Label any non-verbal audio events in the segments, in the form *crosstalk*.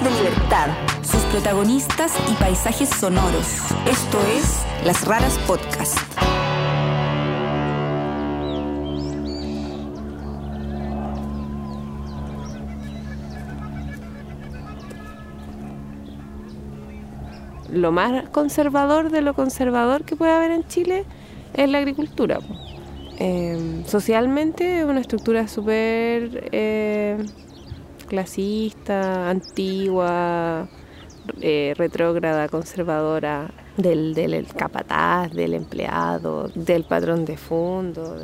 Historias de libertad, sus protagonistas y paisajes sonoros. Esto es Las Raras Podcast. Lo más conservador de lo conservador que puede haber en Chile es la agricultura. Eh, socialmente es una estructura súper eh, clasista, antigua, eh, retrógrada, conservadora, del, del capataz, del empleado, del patrón de fondo.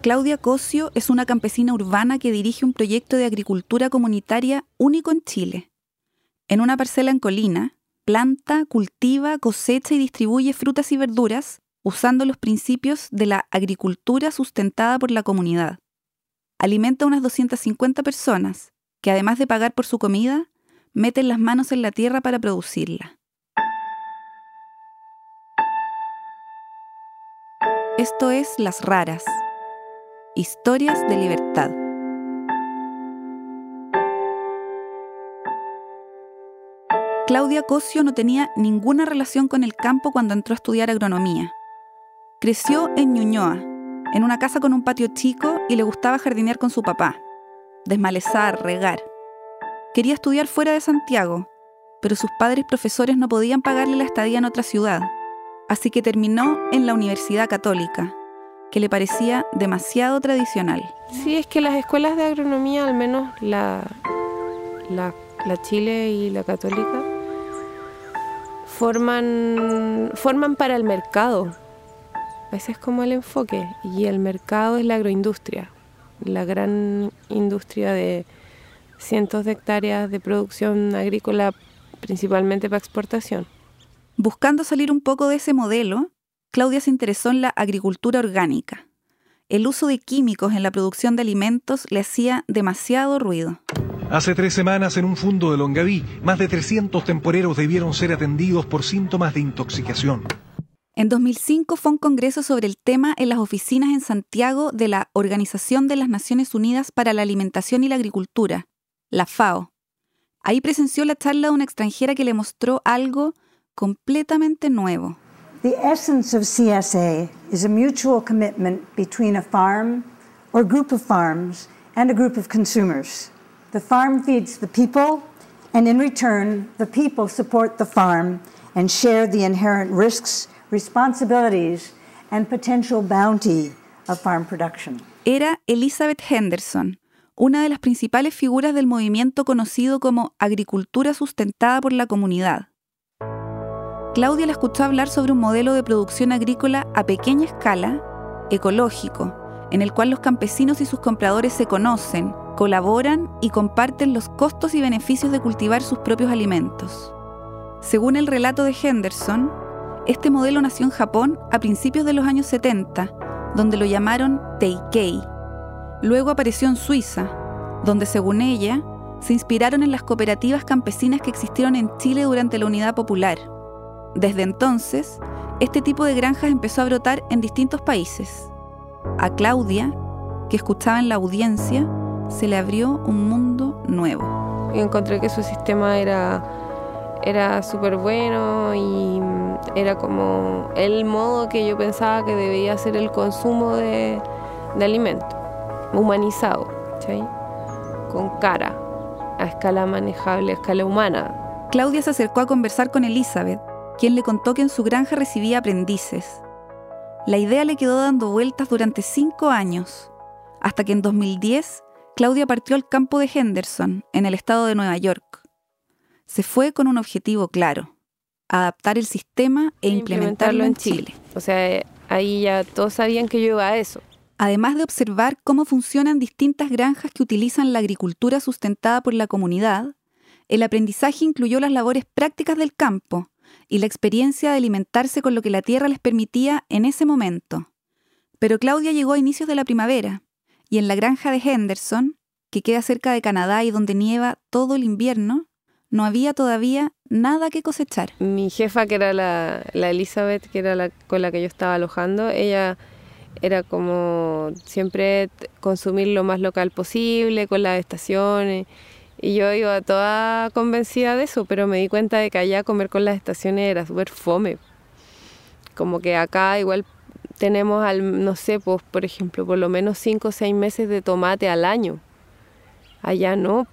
Claudia Cosio es una campesina urbana que dirige un proyecto de agricultura comunitaria único en Chile. En una parcela en Colina, planta, cultiva, cosecha y distribuye frutas y verduras usando los principios de la agricultura sustentada por la comunidad. Alimenta a unas 250 personas que además de pagar por su comida, meten las manos en la tierra para producirla. Esto es Las Raras, historias de libertad. Claudia Cosio no tenía ninguna relación con el campo cuando entró a estudiar agronomía. Creció en Ñuñoa, en una casa con un patio chico y le gustaba jardinear con su papá desmalezar, regar. Quería estudiar fuera de Santiago, pero sus padres profesores no podían pagarle la estadía en otra ciudad, así que terminó en la Universidad Católica, que le parecía demasiado tradicional. Sí, es que las escuelas de agronomía, al menos la, la, Chile y la Católica, forman, forman para el mercado. Ese es como el enfoque, y el mercado es la agroindustria la gran industria de cientos de hectáreas de producción agrícola, principalmente para exportación. Buscando salir un poco de ese modelo, Claudia se interesó en la agricultura orgánica. El uso de químicos en la producción de alimentos le hacía demasiado ruido. Hace tres semanas en un fondo de Longaví, más de 300 temporeros debieron ser atendidos por síntomas de intoxicación. En 2005 fue un congreso sobre el tema en las oficinas en Santiago de la Organización de las Naciones Unidas para la Alimentación y la Agricultura, la FAO. Ahí presenció la charla de una extranjera que le mostró algo completamente nuevo. The essence of CSA is a mutual commitment between a farm or group of farms and a group of consumers. The farm feeds the people, and in return, the people support the farm and share the inherent risks responsibilities and potential bounty of farm production. Era Elizabeth Henderson, una de las principales figuras del movimiento conocido como agricultura sustentada por la comunidad. Claudia la escuchó hablar sobre un modelo de producción agrícola a pequeña escala, ecológico, en el cual los campesinos y sus compradores se conocen, colaboran y comparten los costos y beneficios de cultivar sus propios alimentos. Según el relato de Henderson, este modelo nació en Japón a principios de los años 70, donde lo llamaron Teikei. Luego apareció en Suiza, donde según ella, se inspiraron en las cooperativas campesinas que existieron en Chile durante la Unidad Popular. Desde entonces, este tipo de granjas empezó a brotar en distintos países. A Claudia, que escuchaba en la audiencia, se le abrió un mundo nuevo. encontré que su sistema era era súper bueno y era como el modo que yo pensaba que debía ser el consumo de, de alimentos, humanizado, con cara, a escala manejable, a escala humana. Claudia se acercó a conversar con Elizabeth, quien le contó que en su granja recibía aprendices. La idea le quedó dando vueltas durante cinco años, hasta que en 2010 Claudia partió al campo de Henderson, en el estado de Nueva York se fue con un objetivo claro, adaptar el sistema e implementarlo, en Chile. O sea, ahí ya todos sabían que yo iba a eso. Además de observar cómo funcionan distintas granjas que utilizan la agricultura sustentada por la comunidad, el aprendizaje incluyó las labores prácticas del campo y la experiencia de alimentarse con lo que la tierra les permitía en ese momento. Pero Claudia llegó a inicios de la primavera, y en la granja de Henderson, que queda cerca de Canadá y donde nieva todo el invierno, no había todavía nada que cosechar. Mi jefa, que era la, Elizabeth, que era la con la que yo estaba alojando, ella era como siempre consumir lo más local posible con las estaciones Y yo iba toda convencida de eso, pero me di cuenta de que allá comer con las estaciones era súper fome. Como que acá igual tenemos, al, no sé, pues, por ejemplo, por lo menos 5 o 6 meses de tomate al año. Allá no.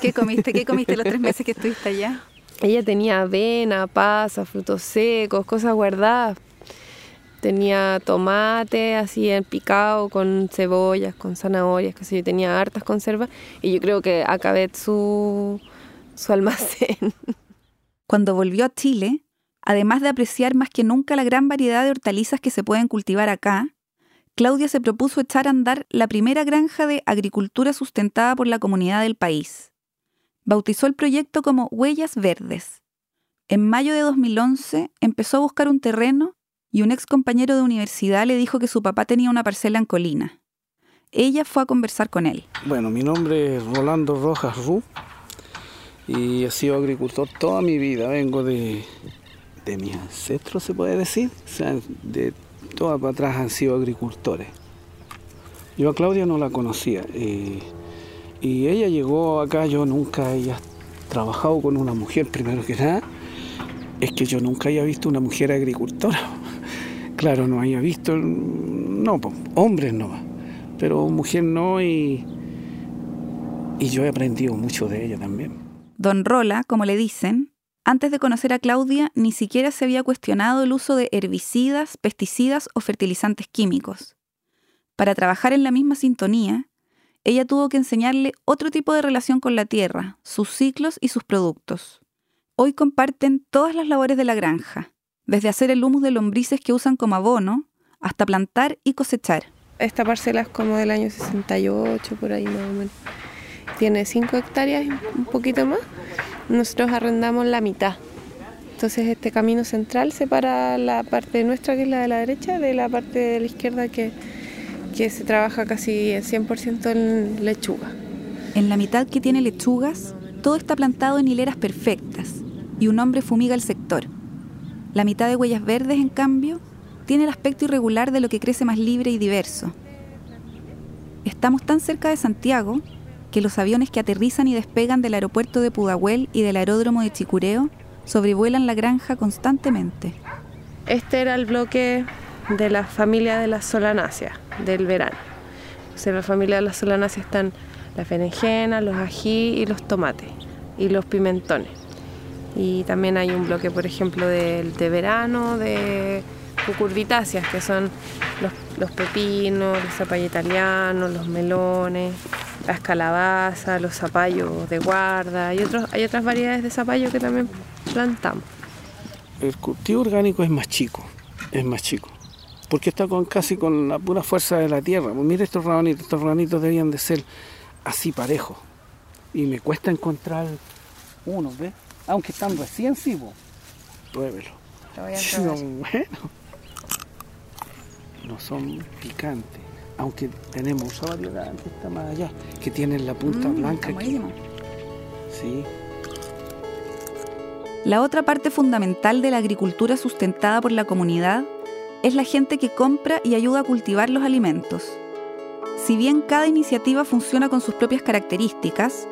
¿Qué comiste? ¿Qué comiste los tres meses que estuviste allá? Ella tenía avena, pasa, frutos secos, cosas guardadas. Tenía tomate así en picado con cebollas, con zanahorias, que sé yo, tenía hartas conservas y yo creo que acabé su, su almacén. Cuando volvió a Chile, además de apreciar más que nunca la gran variedad de hortalizas que se pueden cultivar acá, Claudia se propuso echar a andar la primera granja de agricultura sustentada por la comunidad del país. Bautizó el proyecto como Huellas Verdes. En mayo de 2011 empezó a buscar un terreno y un ex compañero de universidad le dijo que su papá tenía una parcela en Colina. Ella fue a conversar con él. Bueno, mi nombre es Rolando Rojas Ru y he sido agricultor toda mi vida. Vengo de, de mis ancestros, se puede decir. De todas para atrás han sido agricultores. Yo a Claudia no la conocía y ella llegó acá, yo nunca he trabajado con una mujer, primero que nada, es que yo nunca había visto una mujer agricultora. *laughs* Claro, no había visto, no, hombres no, pero mujer no y, y yo he aprendido mucho de ella también. Don Rola, como le dicen, antes de conocer a Claudia ni siquiera se había cuestionado el uso de herbicidas, pesticidas o fertilizantes químicos. Para trabajar en la misma sintonía, ella tuvo que enseñarle otro tipo de relación con la tierra, sus ciclos y sus productos. Hoy comparten todas las labores de la granja, desde hacer el humus de lombrices que usan como abono hasta plantar y cosechar. Esta parcela es como del año 68, por ahí más o menos. Tiene 5 hectáreas, un poquito más. Nosotros arrendamos la mitad. Entonces este camino central separa la parte nuestra, que es la de la derecha, de la parte de la izquierda que, que se trabaja casi 100% en lechuga. En la mitad que tiene lechugas, todo está plantado en hileras perfectas y un hombre fumiga el sector. La mitad de Huellas Verdes, en cambio, tiene el aspecto irregular de lo que crece más libre y diverso. Estamos tan cerca de Santiago que los aviones que aterrizan y despegan del aeropuerto de Pudahuel y del aeródromo de Chicureo sobrevuelan la granja constantemente. Este era el bloque de la familia de las solanáceas del verano. O sea, en la familia de las solanáceas están las berenjenas, los ají y los tomates y los pimentones. Y también hay un bloque, por ejemplo, de, de verano, de cucurbitáceas, que son los, pepinos, los zapallos italianos, los melones, las calabazas, los zapallos de guarda y otros, hay otras variedades de zapallo que también plantamos. El cultivo orgánico es más chico, es más chico, porque está con casi con la pura fuerza de la tierra. Pues mira estos rabanitos, estos rabanitos debían de ser así parejos. Y me cuesta encontrar uno, ¿ves? Aunque están recién sí, pruébelo. *laughs* Son buenos. No son picantes. Aunque tenemos variedad que está más allá, que tienen la punta Mm, blanca. aquí. Sí. La otra parte fundamental de la agricultura sustentada por la comunidad es la gente que compra y ayuda a cultivar los alimentos. Si bien cada iniciativa funciona con sus propias características,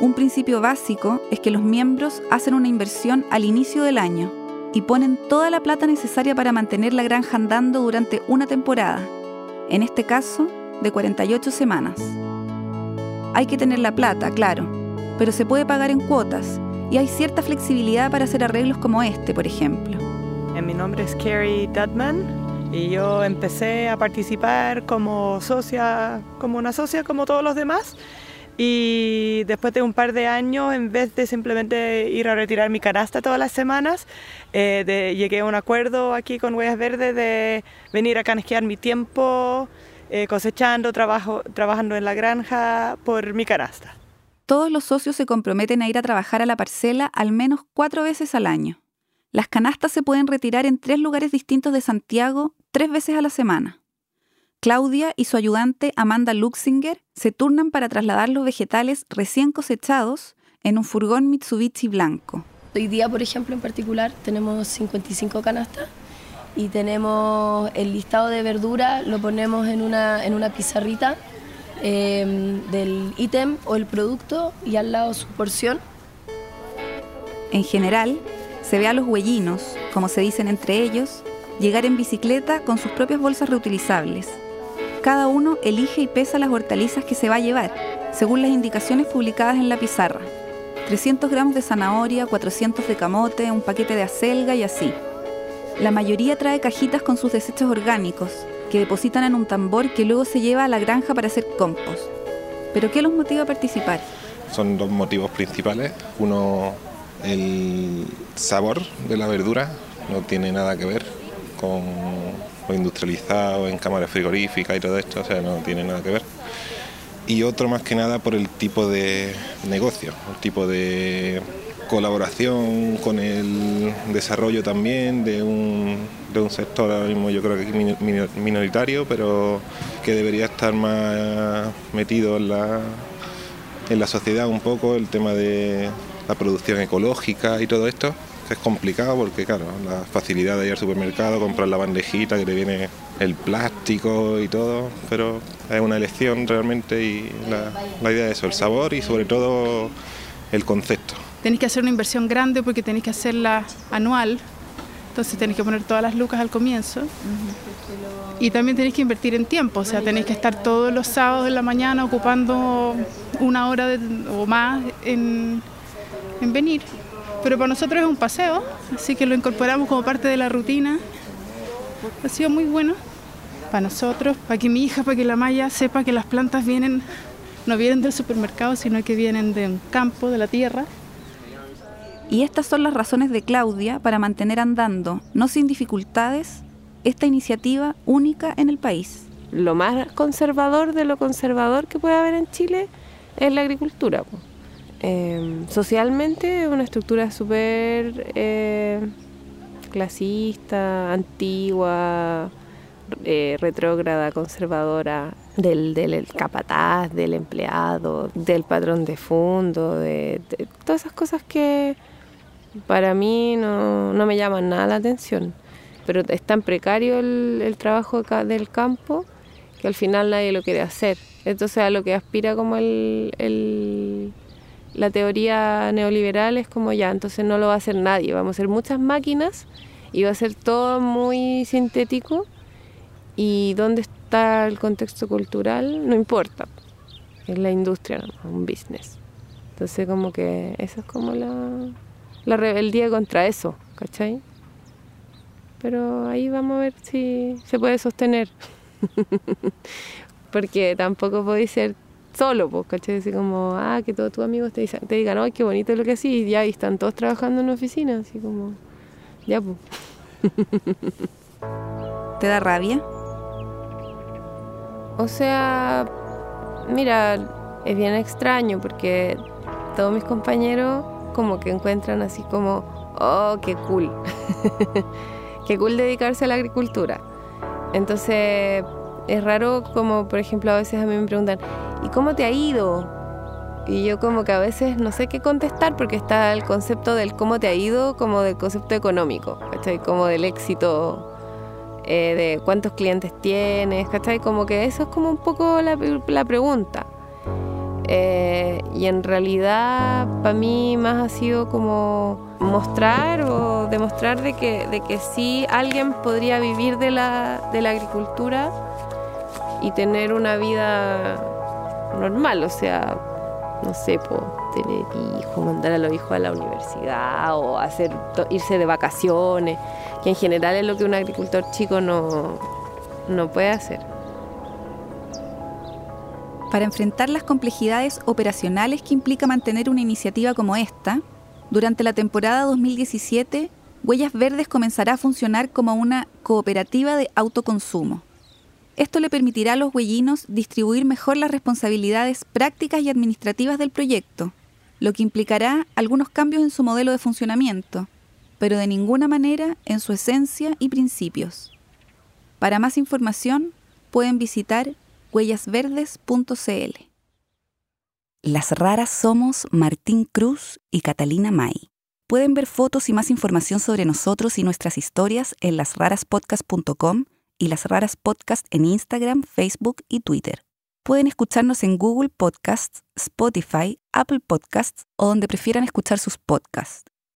un principio básico es que los miembros hacen una inversión al inicio del año y ponen toda la plata necesaria para mantener la granja andando durante una temporada, en este caso de 48 semanas. Hay que tener la plata, claro, pero se puede pagar en cuotas y hay cierta flexibilidad para hacer arreglos como este, por ejemplo. Eh, Mi nombre es Carrie Dudman y yo empecé a participar como socia, como una socia como todos los demás. Y después de un par de años, en vez de simplemente ir a retirar mi canasta todas las semanas, eh, llegué a un acuerdo aquí con Huellas Verdes de venir a canjear mi tiempo eh, cosechando, trabajando en la granja por mi canasta. Todos los socios se comprometen a ir a trabajar a la parcela al menos cuatro veces al año. Las canastas se pueden retirar en tres lugares distintos de Santiago tres veces a la semana. Claudia y su ayudante Amanda Luxinger se turnan para trasladar los vegetales recién cosechados en un furgón Mitsubishi blanco. Hoy día, por ejemplo, en particular, tenemos 55 canastas y tenemos el listado de verdura, lo ponemos en una, en una pizarrita eh, del ítem o el producto y al lado su porción. En general, se ve a los huellinos, como se dicen entre ellos, llegar en bicicleta con sus propias bolsas reutilizables. Cada uno elige y pesa las hortalizas que se va a llevar, según las indicaciones publicadas en la pizarra. 300 gramos de zanahoria, 400 de camote, un paquete de acelga y así. La mayoría trae cajitas con sus desechos orgánicos, que depositan en un tambor que luego se lleva a la granja para hacer compost. ¿Pero qué los motiva a participar? Son dos motivos principales. Uno, el sabor de la verdura no tiene nada que ver con lo industrializado en cámaras frigoríficas y todo esto, o sea, no tiene nada que ver. Y otro más que nada por el tipo de negocio, el tipo de colaboración con el desarrollo también de un, de un sector ahora mismo yo creo que mino- mino- minoritario, pero que debería estar más metido en la, en la sociedad un poco, el tema de la producción ecológica y todo esto, es complicado porque claro, la facilidad de ir al supermercado, comprar la bandejita que te viene el plástico y todo, pero es una elección realmente y la, idea es eso, el sabor y sobre todo el concepto. Tenéis que hacer una inversión grande porque tenéis que hacerla anual. Entonces tenéis que poner todas las lucas al comienzo. Y también tenéis que invertir en tiempo. O sea, tenéis que estar todos los sábados en la mañana ocupando una hora o más en, en venir. Pero para nosotros es un paseo, así que lo incorporamos como parte de la rutina. Ha sido muy bueno para nosotros, para que mi hija, para que la Maya sepa que las plantas vienen, no vienen del supermercado, sino que vienen de un campo, de la tierra. Y estas son las razones de Claudia para mantener andando, no sin dificultades, esta iniciativa única en el país. Lo más conservador de lo conservador que puede haber en Chile es la agricultura. Eh, socialmente una estructura súper eh, clasista, antigua, eh, retrógrada, conservadora, del, del capataz, del empleado, del patrón de fondo, de, todas esas cosas que para mí no, no me llaman nada la atención. Pero es tan precario el, trabajo del campo que al final nadie lo quiere hacer. Entonces a lo que aspira como el- la teoría neoliberal es como ya, entonces no lo va a hacer nadie, vamos a hacer muchas máquinas y va a ser todo muy sintético y dónde está el contexto cultural no importa, es la industria, un business. Entonces como que esa es como la, la rebeldía contra eso, ¿cachai? Pero ahí vamos a ver si se puede sostener. *laughs* Porque tampoco podéis ser solo, pues, ¿cachai? Así como, ah, que todos tus amigos te, dicen- te digan, ay, qué bonito lo que así, y ya, y están todos trabajando en una oficina, así como, ya, pues. *laughs* ¿Te da rabia? O sea, mira, es bien extraño porque todos mis compañeros como que encuentran así como, oh, qué cool. *laughs* qué cool dedicarse a la agricultura. Entonces, es raro como, por ejemplo, a veces a mí me preguntan, ¿y cómo te ha ido? Y yo como que a veces no sé qué contestar porque está el concepto del cómo te ha ido como del concepto económico, ¿cachai? Como del éxito eh, de cuántos clientes tienes, ¿cachai? Como que eso es como un poco la, la pregunta. Eh, y en realidad para mí más ha sido como mostrar o demostrar de que, de que sí alguien podría vivir de la, de la agricultura y tener una vida normal, o sea, no sé, tener hijos, mandar a los hijos a la universidad o hacer irse de vacaciones, que en general es lo que un agricultor chico no, no puede hacer. Para enfrentar las complejidades operacionales que implica mantener una iniciativa como esta, durante la temporada 2017, Huellas Verdes comenzará a funcionar como una cooperativa de autoconsumo. Esto le permitirá a los huellinos distribuir mejor las responsabilidades prácticas y administrativas del proyecto, lo que implicará algunos cambios en su modelo de funcionamiento, pero de ninguna manera en su esencia y principios. Para más información, pueden visitar huellasverdes.cl. Las raras somos Martín Cruz y Catalina May. Pueden ver fotos y más información sobre nosotros y nuestras historias en lasraraspodcast.com y Las Raras Podcast en Instagram, Facebook y Twitter. Pueden escucharnos en Google Podcasts, Spotify, Apple Podcasts o donde prefieran escuchar sus podcasts.